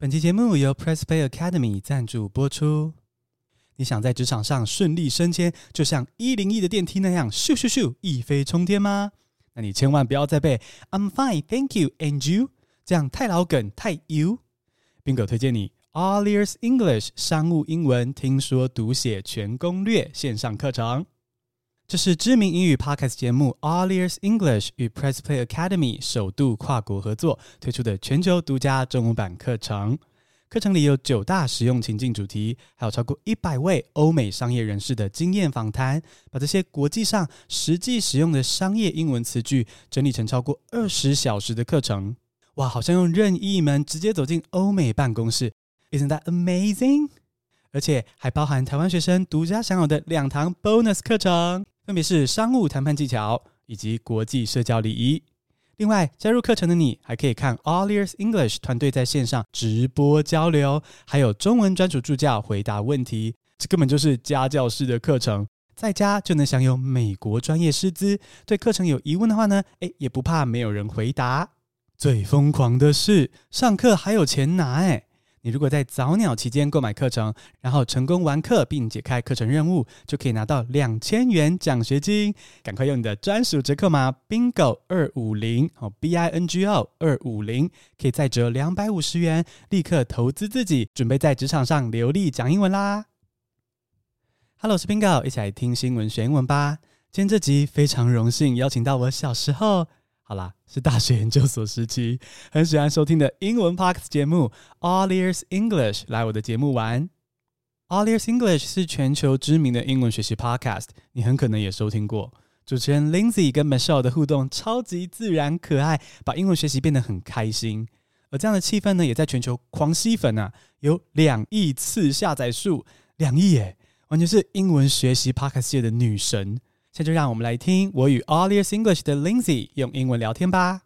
本期节目由 Press Play Academy 赞助播出。你想在职场上顺利升迁，就像一零一的电梯那样咻咻咻一飞冲天吗？那你千万不要再背 I'm fine, thank you, and you，这样太老梗太 you。宾狗推荐你 Allers English 商务英文听说读写全攻略线上课程。这是知名英语 podcast 节目 All Ears English 与 Press Play Academy 首度跨国合作推出的全球独家中文版课程。课程里有九大实用情境主题，还有超过一百位欧美商业人士的经验访谈，把这些国际上实际使用的商业英文词句整理成超过二十小时的课程。哇，好像用任意门直接走进欧美办公室，Isn't that amazing？而且还包含台湾学生独家享有的两堂 bonus 课程，分别是商务谈判技巧以及国际社交礼仪。另外，加入课程的你还可以看 All Ears English 团队在线上直播交流，还有中文专属助教回答问题。这根本就是家教式的课程，在家就能享有美国专业师资。对课程有疑问的话呢，诶，也不怕没有人回答。最疯狂的是，上课还有钱拿诶。你如果在早鸟期间购买课程，然后成功完课并解开课程任务，就可以拿到两千元奖学金。赶快用你的专属折扣码 bingo 二五零哦，b i n g o 二五零，可以再折两百五十元，立刻投资自己，准备在职场上流利讲英文啦。Hello，我是 bingo，一起来听新闻学英文吧。今天这集非常荣幸邀请到我小时候。好啦，是大学研究所时期很喜欢收听的英文 podcast 节目 Allers English 来我的节目玩。Allers English 是全球知名的英文学习 podcast，你很可能也收听过。主持人 Lindsay 跟 Michelle 的互动超级自然可爱，把英文学习变得很开心。而这样的气氛呢，也在全球狂吸粉啊，有两亿次下载数，两亿耶，完全是英文学习 podcast 界的女神。这就让我们来听我与 All English 的 Lindsay 用英文聊天吧。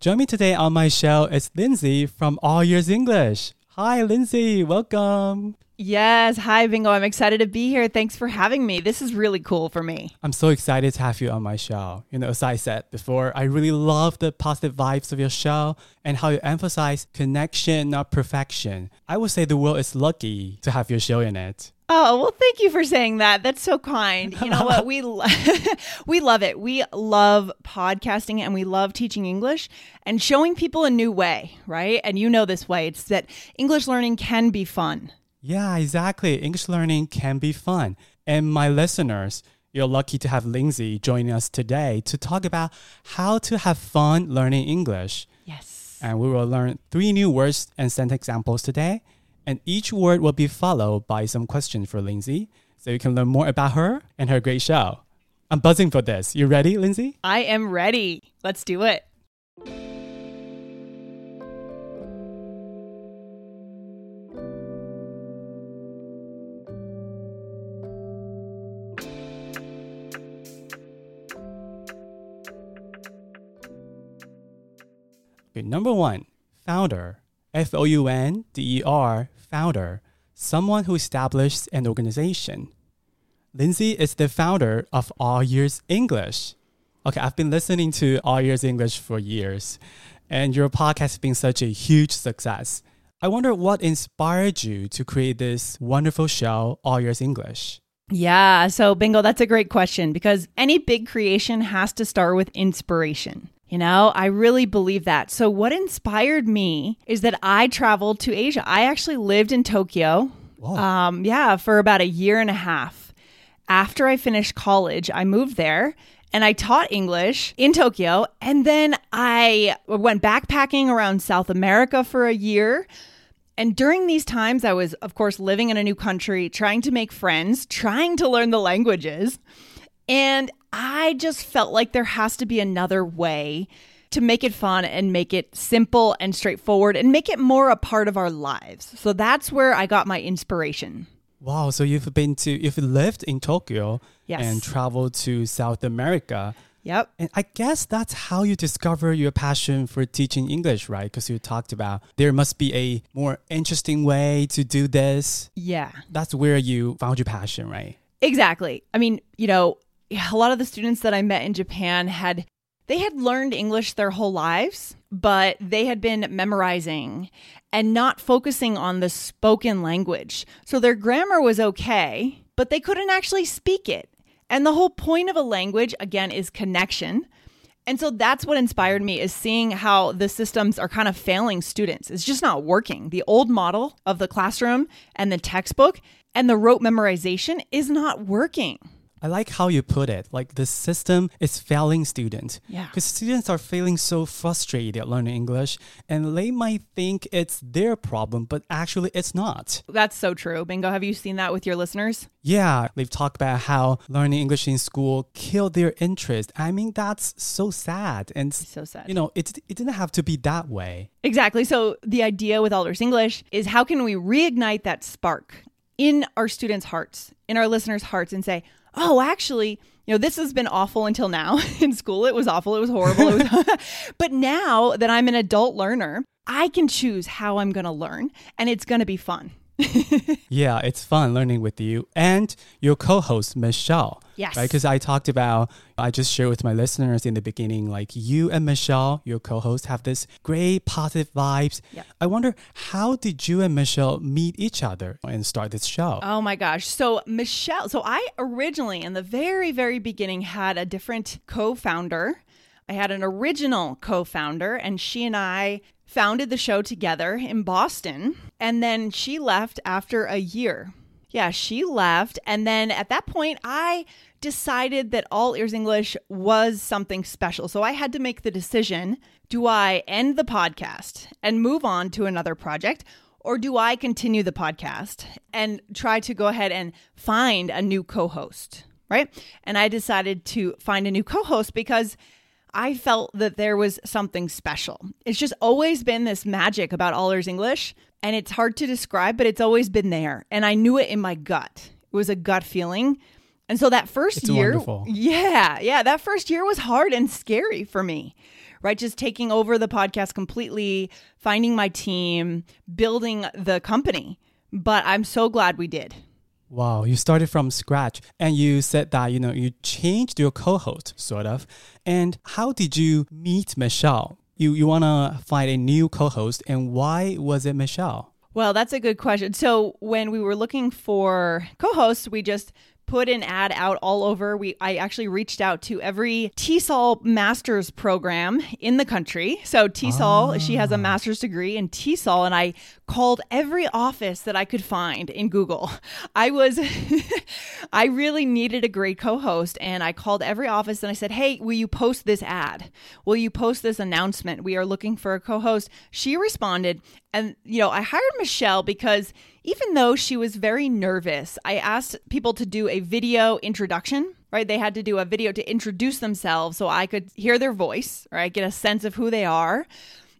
Join me today on my show is Lindsay from All Ears English. Hi, Lindsay. Welcome. Yes. Hi, Bingo. I'm excited to be here. Thanks for having me. This is really cool for me. I'm so excited to have you on my show. You know, as I said before, I really love the positive vibes of your show and how you emphasize connection, not perfection. I would say the world is lucky to have your show in it. Oh, well, thank you for saying that. That's so kind. You know what? We lo- we love it. We love podcasting and we love teaching English and showing people a new way, right? And you know this way. It's that English learning can be fun. Yeah, exactly. English learning can be fun. And my listeners, you're lucky to have Lindsay joining us today to talk about how to have fun learning English. Yes. And we will learn three new words and sentence examples today and each word will be followed by some questions for Lindsay so you can learn more about her and her great show. I'm buzzing for this. You ready, Lindsay? I am ready. Let's do it. Okay, number one, founder. F O U N D E R founder, someone who established an organization. Lindsay is the founder of All Ears English. Okay, I've been listening to All Ears English for years, and your podcast has been such a huge success. I wonder what inspired you to create this wonderful show, All Ears English. Yeah, so bingo, that's a great question because any big creation has to start with inspiration. You know, I really believe that. So, what inspired me is that I traveled to Asia. I actually lived in Tokyo, um, yeah, for about a year and a half. After I finished college, I moved there and I taught English in Tokyo. And then I went backpacking around South America for a year. And during these times, I was, of course, living in a new country, trying to make friends, trying to learn the languages. And I just felt like there has to be another way to make it fun and make it simple and straightforward and make it more a part of our lives. So that's where I got my inspiration. Wow, so you've been to you've lived in Tokyo Yes. and traveled to South America. Yep. And I guess that's how you discover your passion for teaching English, right? Because you talked about there must be a more interesting way to do this. Yeah. That's where you found your passion, right? Exactly. I mean, you know, a lot of the students that I met in Japan had they had learned English their whole lives, but they had been memorizing and not focusing on the spoken language. So their grammar was okay, but they couldn't actually speak it. And the whole point of a language, again, is connection. And so that's what inspired me is seeing how the systems are kind of failing students. It's just not working. The old model of the classroom and the textbook and the rote memorization is not working. I like how you put it. Like the system is failing students. Yeah. Because students are feeling so frustrated at learning English and they might think it's their problem, but actually it's not. That's so true. Bingo, have you seen that with your listeners? Yeah, they've talked about how learning English in school killed their interest. I mean, that's so sad. And So sad. you know, it, it didn't have to be that way. Exactly. So the idea with All Ears English is how can we reignite that spark in our students' hearts, in our listeners' hearts, and say, oh, actually, you know, this has been awful until now. In school, it was awful. It was horrible. It was but now that I'm an adult learner, I can choose how I'm going to learn, and it's going to be fun. Yeah, it's fun learning with you and your co-host Michelle. Yes. Right, because I talked about I just shared with my listeners in the beginning, like you and Michelle, your co-host, have this great positive vibes. Yeah. I wonder how did you and Michelle meet each other and start this show? Oh my gosh. So, Michelle, so I originally, in the very, very beginning, had a different co founder. I had an original co founder, and she and I founded the show together in Boston. And then she left after a year. Yeah, she left. And then at that point, I decided that All Ears English was something special. So I had to make the decision do I end the podcast and move on to another project? Or do I continue the podcast and try to go ahead and find a new co host? Right. And I decided to find a new co host because I felt that there was something special. It's just always been this magic about All Ears English, and it's hard to describe, but it's always been there. And I knew it in my gut. It was a gut feeling. And so that first It's year, wonderful. yeah, yeah, that first year was hard and scary for me, right? Just taking over the podcast completely, finding my team, building the company. But I'm so glad we did. Wow, you started from scratch and you said that, you know, you changed your co-host sort of. And how did you meet Michelle? You you want to find a new co-host and why was it Michelle? Well, that's a good question. So when we were looking for co-hosts, we just put an ad out all over. We I actually reached out to every TESOL master's program in the country. So TESOL, she has a ah. master's degree in TESOL, and I called every office that I could find in Google. I was I really needed a great co-host and I called every office and I said, "Hey, will you post this ad? Will you post this announcement? We are looking for a co-host." She responded and you know, I hired Michelle because even though she was very nervous, I asked people to do a video introduction, right? They had to do a video to introduce themselves so I could hear their voice, right? Get a sense of who they are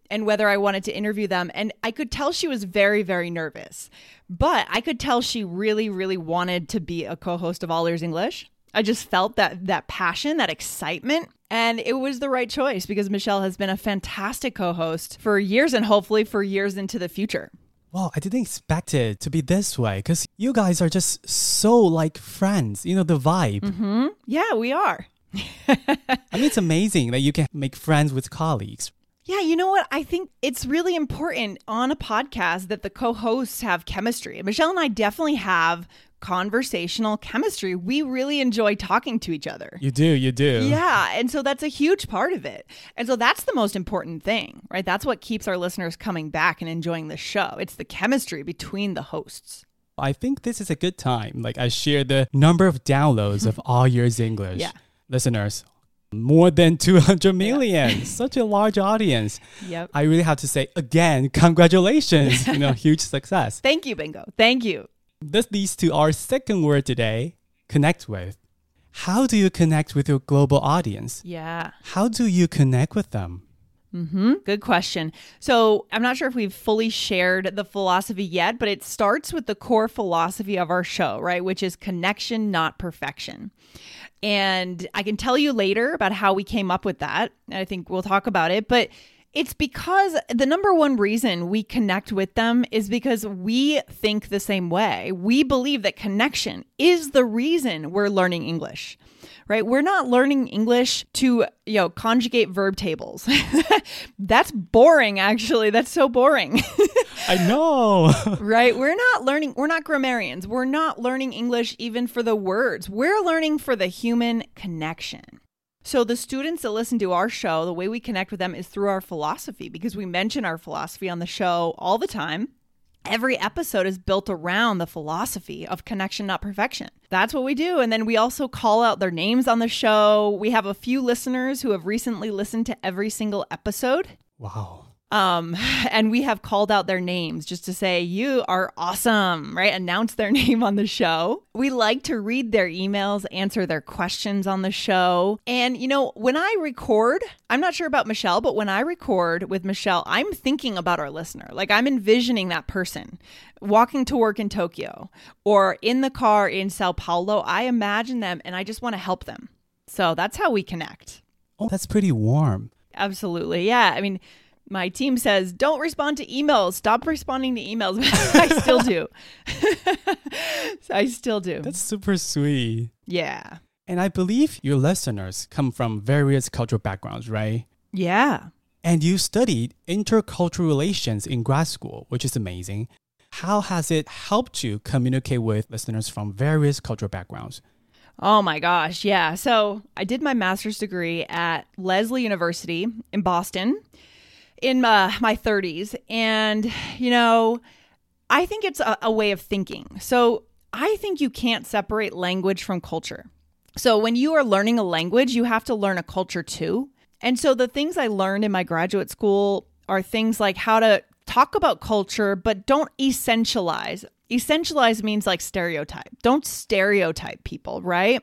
and whether I wanted to interview them. And I could tell she was very, very nervous, but I could tell she really, really wanted to be a co host of All Ears English. I just felt that that passion, that excitement, and it was the right choice because Michelle has been a fantastic co-host for years and hopefully for years into the future. Well, I didn't expect it to be this way because you guys are just so like friends. You know, the vibe. Mm-hmm. Yeah, we are. I mean, it's amazing that you can make friends with colleagues. Yeah, you know what? I think it's really important on a podcast that the co hosts have chemistry. Michelle and I definitely have conversational chemistry. We really enjoy talking to each other. You do, you do. Yeah. And so that's a huge part of it. And so that's the most important thing, right? That's what keeps our listeners coming back and enjoying the show. It's the chemistry between the hosts. I think this is a good time. Like I share the number of downloads of All Ears English. Yeah. Listeners, more than 200 million. Such a large audience. Yep. I really have to say again, congratulations. you know, huge success. Thank you, Bingo. Thank you. This leads to our second word today, connect with. How do you connect with your global audience? Yeah. How do you connect with them? Hmm Good question. So I'm not sure if we've fully shared the philosophy yet, but it starts with the core philosophy of our show, right? Which is connection, not perfection. And I can tell you later about how we came up with that. I think we'll talk about it, but It's because the number one reason we connect with them is because we think the same way. We believe that connection is the reason we're learning English right? We're not learning English to, you know, conjugate verb tables. That's boring, actually. That's so boring. I know. right? We're not learning, we're not grammarians. We're not learning English even for the words. We're learning for the human connection. So, the students that listen to our show, the way we connect with them is through our philosophy because we mention our philosophy on the show all the time every episode is built around the philosophy of connection, not perfection. That's what we do. And then we also call out their names on the show. We have a few listeners who have recently listened to every single episode. Wow. Um, and we have called out their names just to say, you are awesome, right? Announce their name on the show. We like to read their emails, answer their questions on the show. And, you know, when I record, I'm not sure about Michelle, but when I record with Michelle, I'm thinking about our listener. Like I'm envisioning that person walking to work in Tokyo or in the car in Sao Paulo. I imagine them and I just want to help them. So that's how we connect. Oh, that's pretty warm. Absolutely. Yeah. I mean, my team says don't respond to emails. Stop responding to emails. I still do. I still do. That's super sweet. Yeah. And i believe your listeners come from various cultural backgrounds right? Yeah. And you studied intercultural relations in grad school which is amazing. How has it helped you communicate with listeners from various cultural backgrounds? Oh my gosh, yeah. So I did my master's degree at Lesley University in Boston in my, my 30s. And, you know, I think it's a, a way of thinking. So I think you can't separate language from culture. So when you are learning a language, you have to learn a culture too. And so the things I learned in my graduate school are things like how to talk about culture, but don't essentialize. Essentialize means like stereotype. Don't stereotype people, right?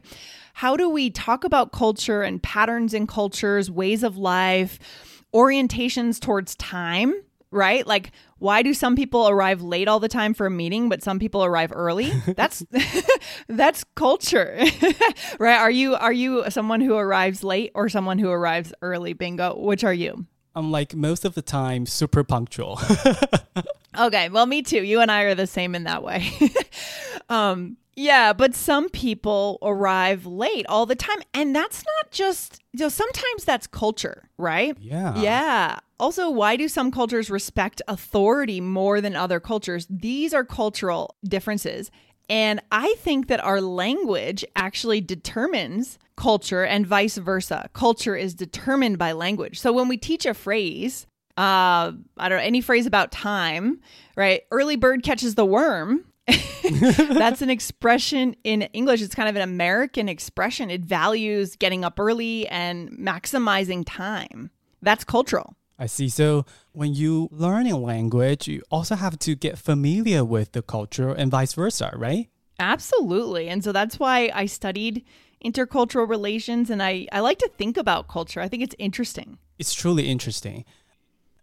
How do we talk about culture and patterns in cultures, ways of life? Orientations towards time, right? Like why do some people arrive late all the time for a meeting but some people arrive early? That's that's culture. right? Are you are you someone who arrives late or someone who arrives early? Bingo. Which are you? I'm like most of the time super punctual. okay, well me too. You and I are the same in that way. um yeah, but some people arrive late all the time. And that's not just, you know, sometimes that's culture, right? Yeah. Yeah. Also, why do some cultures respect authority more than other cultures? These are cultural differences. And I think that our language actually determines culture and vice versa. Culture is determined by language. So when we teach a phrase, uh, I don't know, any phrase about time, right? Early bird catches the worm. That's an expression in English. It's kind of an American expression. It values getting up early and maximizing time. That's cultural. I see. So when you learn a language, you also have to get familiar with the culture and vice versa, right? Absolutely. And so that's why I studied intercultural relations and I, I like to think about culture. I think it's interesting. It's truly interesting.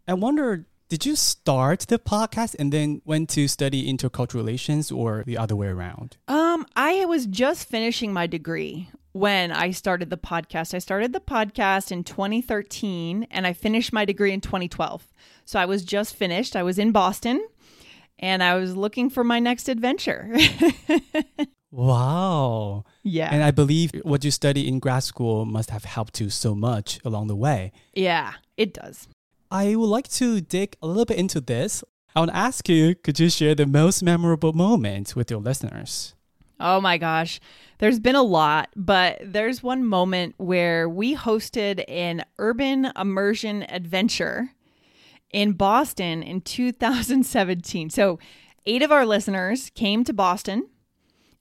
I wonder did you start the podcast and then went to study intercultural relations or the other way around? Um, I was just finishing my degree when I started the podcast. I started the podcast in 2013 and I finished my degree in 2012. So I was just finished. I was in Boston and I was looking for my next adventure. wow. Yeah. And I believe what you study in grad school must have helped you so much along the way. Yeah, it does. I would like to dig a little bit into this. I want to ask you could you share the most memorable moment with your listeners? Oh my gosh. There's been a lot, but there's one moment where we hosted an urban immersion adventure in Boston in 2017. So, eight of our listeners came to Boston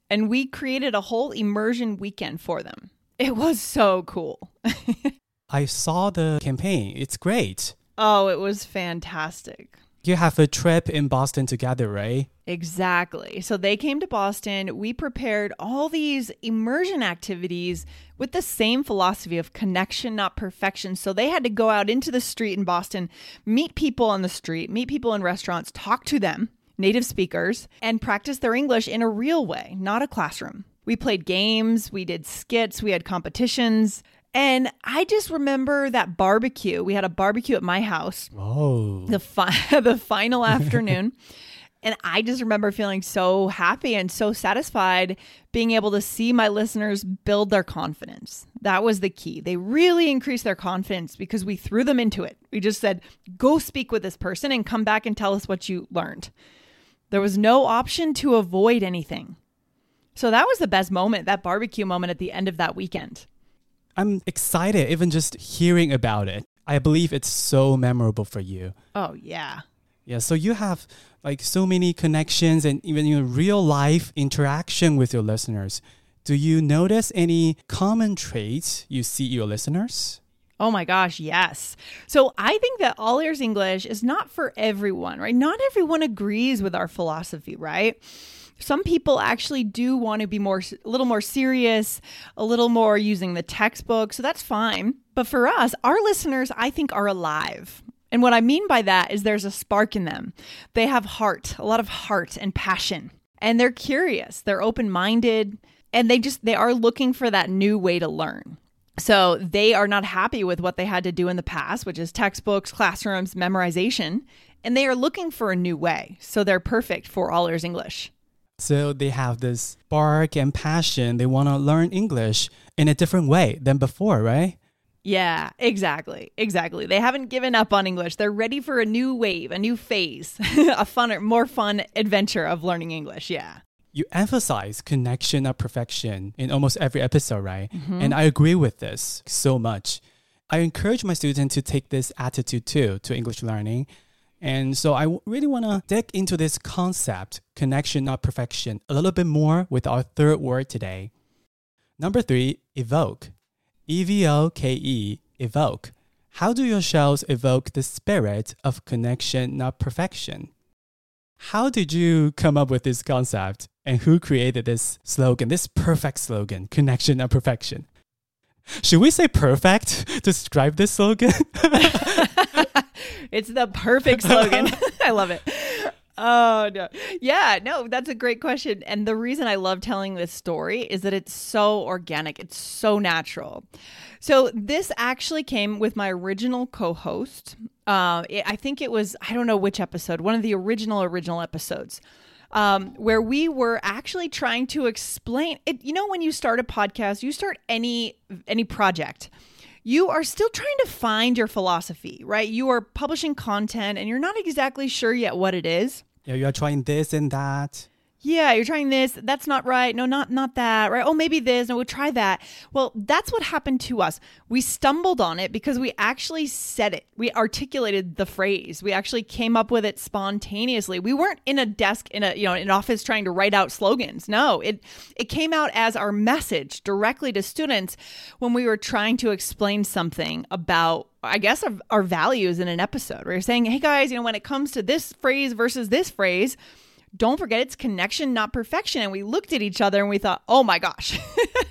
and we created a whole immersion weekend for them. It was so cool. I saw the campaign. It's great. Oh, it was fantastic. You have a trip in Boston together, right? Exactly. So they came to Boston. We prepared all these immersion activities with the same philosophy of connection, not perfection. So they had to go out into the street in Boston, meet people on the street, meet people in restaurants, talk to them, native speakers, and practice their English in a real way, not a classroom. We played games, we did skits, we had competitions. And I just remember that barbecue. We had a barbecue at my house. Oh. The fi- the final afternoon. And I just remember feeling so happy and so satisfied being able to see my listeners build their confidence. That was the key. They really increased their confidence because we threw them into it. We just said, go speak with this person and come back and tell us what you learned. There was no option to avoid anything. So that was the best moment, that barbecue moment at the end of that weekend. I'm excited even just hearing about it. I believe it's so memorable for you. Oh, yeah. Yeah, so you have like so many connections and even your real life interaction with your listeners. Do you notice any common traits you see your listeners? Oh my gosh, yes. So I think that All Ears English is not for everyone, right? Not everyone agrees with our philosophy, right? Some people actually do want to be more a little more serious, a little more using the textbook, so that's fine. But for us, our listeners I think are alive. And what I mean by that is there's a spark in them. They have heart, a lot of heart and passion. And they're curious, they're open-minded, and they just they are looking for that new way to learn. So they are not happy with what they had to do in the past, which is textbooks, classrooms, memorization, and they are looking for a new way. So they're perfect for All Ears English. So they have this spark and passion. They want to learn English in a different way than before, right? Yeah, exactly. Exactly. They haven't given up on English. They're ready for a new wave, a new phase, a funner, more fun adventure of learning English. Yeah. You emphasize connection of perfection in almost every episode, right? Mm-hmm. And I agree with this so much. I encourage my students to take this attitude too to English learning. And so I really want to dig into this concept, connection, not perfection, a little bit more with our third word today. Number three, evoke. E V O K E, evoke. How do your shows evoke the spirit of connection, not perfection? How did you come up with this concept and who created this slogan, this perfect slogan, connection, not perfection? Should we say perfect to describe this slogan? it's the perfect slogan. I love it. Oh no. Yeah, no, that's a great question. And the reason I love telling this story is that it's so organic. It's so natural. So this actually came with my original co-host. Uh, it- I think it was I don't know which episode, one of the original original episodes. Um, where we were actually trying to explain it. You know, when you start a podcast, you start any any project you are still trying to find your philosophy, right? You are publishing content and you're not exactly sure yet what it is. yeah, you are trying this and that. Yeah, you're trying this. That's not right. No, not not that. Right? Oh, maybe this. No, we'll try that. Well, that's what happened to us. We stumbled on it because we actually said it. We articulated the phrase. We actually came up with it spontaneously. We weren't in a desk in a you know an office trying to write out slogans. No, it it came out as our message directly to students when we were trying to explain something about I guess our, our values in an episode. We are saying, hey guys, you know, when it comes to this phrase versus this phrase don't forget it's connection, not perfection. And we looked at each other and we thought, oh my gosh,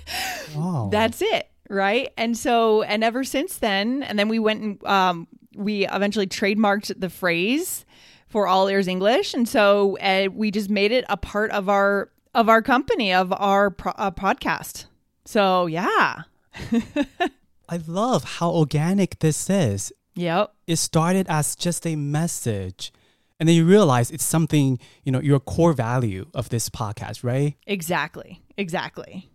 Wow. that's it. Right. And so, and ever since then, and then we went and um, we eventually trademarked the phrase for All Ears English. And so uh, we just made it a part of our, of our company, of our pro- uh, podcast. So, yeah. I love how organic this is. Yep. It started as just a message. And then you realize it's something, you know, your core value of this podcast, right? Exactly. Exactly.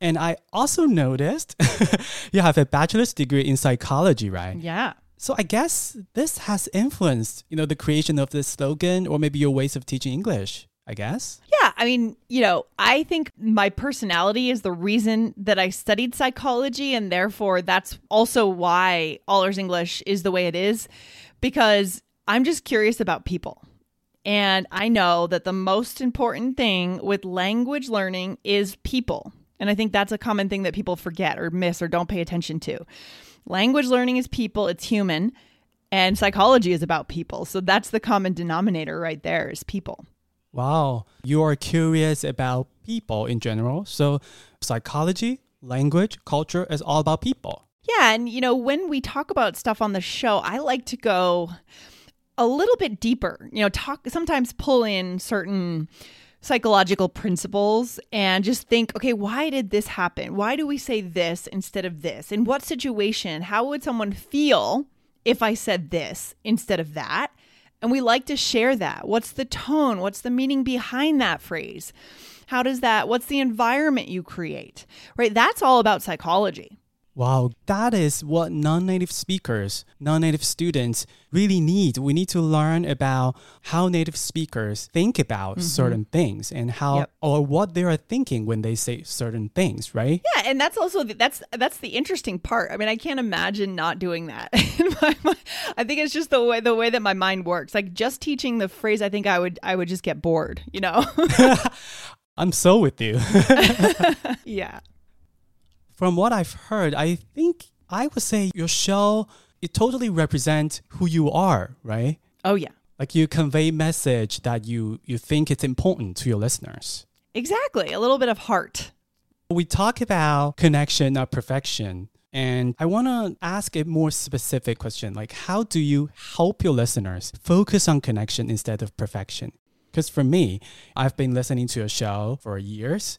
And I also noticed you have a bachelor's degree in psychology, right? Yeah. So I guess this has influenced, you know, the creation of this slogan or maybe your ways of teaching English, I guess. Yeah, I mean, you know, I think my personality is the reason that I studied psychology, and therefore that's also why All Ears English is the way it is, because I'm just curious about people. And I know that the most important thing with language learning is people. And I think that's a common thing that people forget or miss or don't pay attention to. Language learning is people, it's human, and psychology is about people. So that's the common denominator right there is people. Wow. You are curious about people in general. So psychology, language, culture is all about people. Yeah, and you know, when we talk about stuff on the show, I like to go a little bit deeper. You know, talk sometimes pull in certain psychological principles and just think, okay, why did this happen? Why do we say this instead of this? In what situation? How would someone feel if I said this instead of that? And we like to share that. What's the tone? What's the meaning behind that phrase? How does that, what's the environment you create? Right? That's all about psychology. Wow, that is what non native speakers, non native students really need. We need to learn about how native speakers think about mm-hmm. certain things and how Yep. or what they are thinking when they say certain things, right? Yeah, and that's also the, that's that's the interesting part. I mean, I can't imagine not doing that. In my mind. I think it's just the way the way that my mind works. Like just teaching the phrase, I think I would I would just get bored. You know? I'm so with you. yeah. From what I've heard, I think I would say your show it totally represents who you are, right? Oh yeah. Like you convey message that you you think it's important to your listeners. Exactly. A little bit of heart. We talk about connection, not perfection. And I want to ask a more specific question like, how do you help your listeners focus on connection instead of perfection? Because for me, I've been listening to a show for years.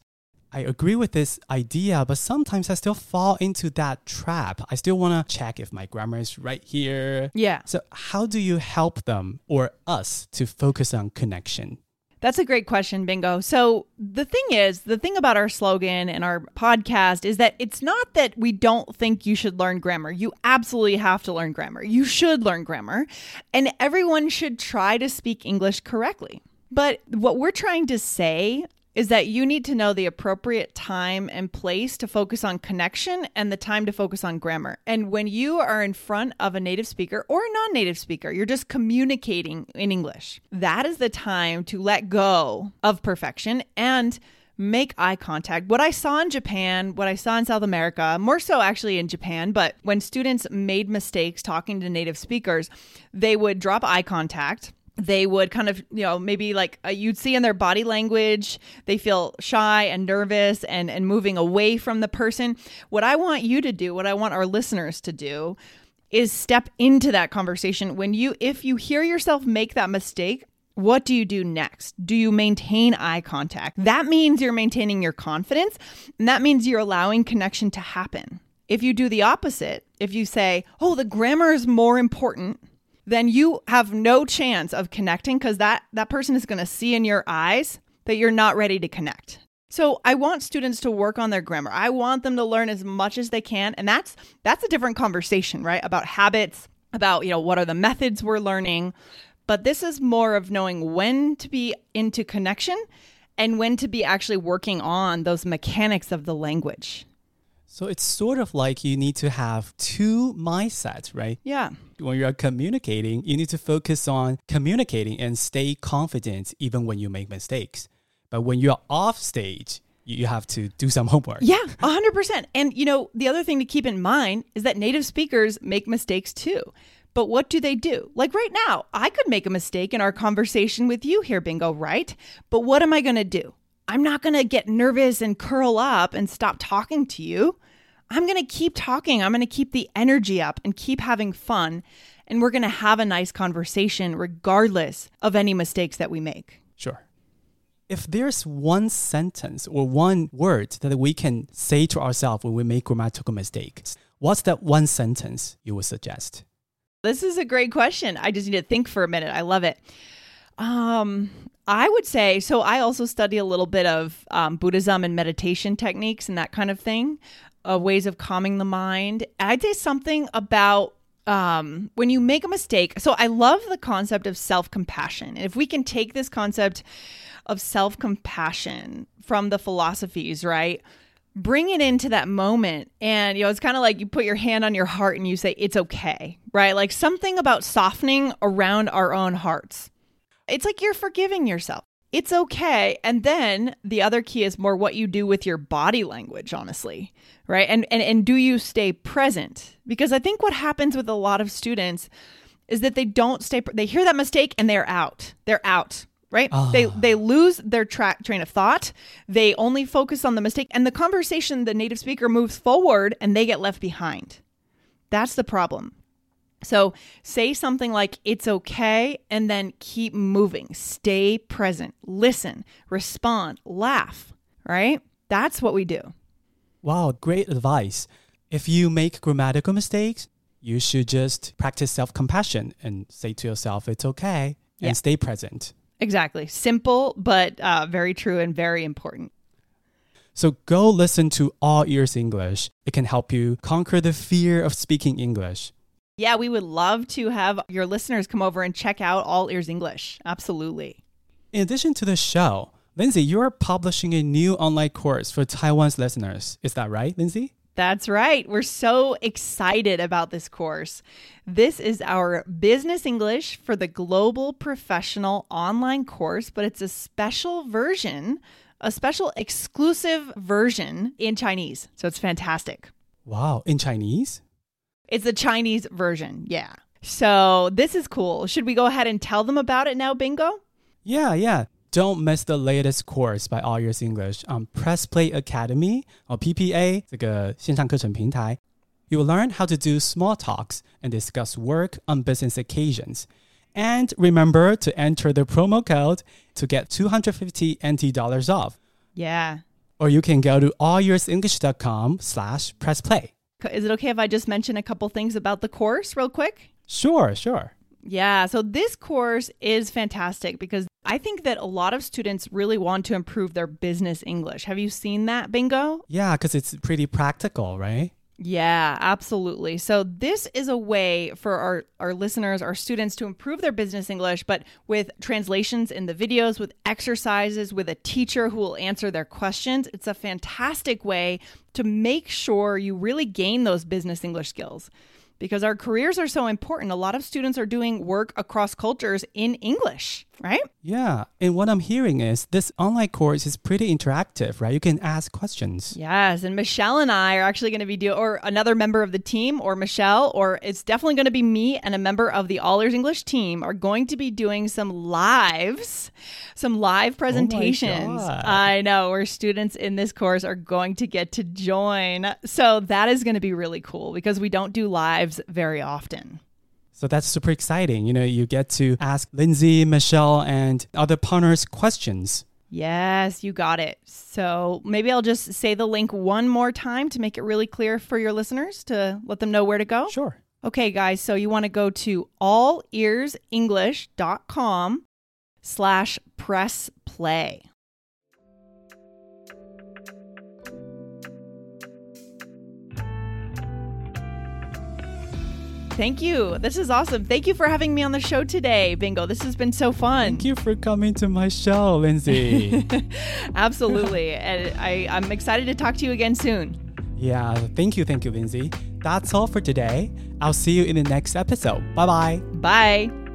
I agree with this idea, but sometimes I still fall into that trap. I still want to check if my grammar is right here. Yeah. So, how do you help them or us to focus on connection? That's a great question, Bingo. So, the thing is, the thing about our slogan and our podcast is that it's not that we don't think you should learn grammar. You absolutely have to learn grammar. You should learn grammar, and everyone should try to speak English correctly. But what we're trying to say is that you need to know the appropriate time and place to focus on connection and the time to focus on grammar. And when you are in front of a native speaker or a non native speaker, you're just communicating in English. That is the time to let go of perfection and make eye contact. What I saw in Japan, what I saw in South America, more so actually in Japan, but when students made mistakes talking to native speakers, they would drop eye contact they would kind of you know maybe like uh, you'd see in their body language they feel shy and nervous and and moving away from the person what i want you to do what i want our listeners to do is step into that conversation when you if you hear yourself make that mistake what do you do next? Do you maintain eye contact? That means you're maintaining your confidence, and that means you're allowing connection to happen. If you do the opposite, if you say, oh, the grammar is more important, then you have no chance of connecting because that, that person is going to see in your eyes that you're not ready to connect. So I want students to work on their grammar. I want them to learn as much as they can. And that's that's a different conversation, right? About habits, about, you know, what are the methods we're learning. But this is more of knowing when to be into connection and when to be actually working on those mechanics of the language. So it's sort of like you need to have two mindsets, right? Yeah. When you're communicating, you need to focus on communicating and stay confident even when you make mistakes. But when you're off stage, you you have to do some homework. Yeah, 100%. And, you know, the other thing to keep in mind is that native speakers make mistakes too. But what do they do? Like right now, I could make a mistake in our conversation with you here, Bingo, right? But what am I going to do? I'm not going to get nervous and curl up and stop talking to you. I'm going to keep talking. I'm going to keep the energy up and keep having fun. And we're going to have a nice conversation regardless of any mistakes that we make. Sure. If there's one sentence or one word that we can say to ourselves when we make grammatical mistakes, what's that one sentence you would suggest? This is a great question. I just need to think for a minute. I love it. Um, I would say so. I also study a little bit of um, Buddhism and meditation techniques and that kind of thing, uh, ways of calming the mind. I'd say something about um, when you make a mistake. So I love the concept of self compassion. If we can take this concept of self compassion from the philosophies, right? bring it into that moment and you know it's kind of like you put your hand on your heart and you say it's okay right like something about softening around our own hearts it's like you're forgiving yourself it's okay. And then the other key is more what you do with your body language honestly right? And and, and do you stay present? Because i think what happens with a lot of students is that they don't stay they hear that mistake and they're out. They're out right? They ah. they lose their track train of thought. They only focus on the mistake and the conversation the native speaker moves forward and they get left behind. That's the problem So say something like, it's okay, and then keep moving. Stay present, listen, respond, laugh, right? That's what we do. Wow, great advice. If you make grammatical mistakes, you should just practice self compassion and say to yourself, it's okay, and Yeah. stay present. Exactly. Simple, but uh, very true and very important. So go listen to All Ears English. It can help you conquer the fear of speaking English. Yeah, we would love to have your listeners come over and check out All Ears English. Absolutely. In addition to the show, Lindsay, you're publishing a new online course for Taiwan's listeners. Is that right, Lindsay? That's right. We're so excited about this course. This is our business English for the global professional online course, but it's a special version, a special exclusive version in Chinese. So it's fantastic. Wow, in Chinese? It's the Chinese version. Yeah. So this is cool. Should we go ahead and tell them about it now, Bingo? Yeah, yeah. Don't miss the latest course by All Ears English on Press Play Academy or PPA you will learn how to do small talks and discuss work on business occasions. And remember to enter the promo code to get 250 NT dollars off. Yeah. Or you can go to allearsenglish.com slash pressplay. Is it okay if I just mention a couple things about the course real quick? Sure, sure. Yeah, so this course is fantastic because I think that a lot of students really want to improve their business English. Have you seen that, Bingo? Yeah, because it's pretty practical, right? Yeah, absolutely. So this is a way for our, our listeners, our students to improve their business English, but with translations in the videos, with exercises, with a teacher who will answer their questions. It's a fantastic way to make sure you really gain those business English skills. Because our careers are so important. A lot of students are doing work across cultures in English, right? Yeah, and what I'm hearing is this online course is pretty interactive, right? You can ask questions. Yes, and Michelle and I are actually going to be doing, or another member of the team, or Michelle, or it's definitely going to be me and a member of the All Ears English team are going to be doing some lives, some live oh presentations. God. I know where students in this course are going to get to join. So that is going to be really cool because we don't do lives very often. So that's super exciting. You know, you get to ask Lindsay, Michelle, and other partners questions. Yes, you got it. So maybe I'll just say the link one more time to make it really clear for your listeners to let them know where to go. Sure. Okay, guys, so you want to go to allearsenglish.com slash press play. Thank you. This is awesome. Thank you for having me on the show today, Bingo. This has been so fun. Thank you for coming to my show, Lindsay. Absolutely. and I, I'm excited to talk to you again soon. yeah, thank you, thank you, Lindsay. That's all for today. I'll see you in the next episode. Bye bye. Bye.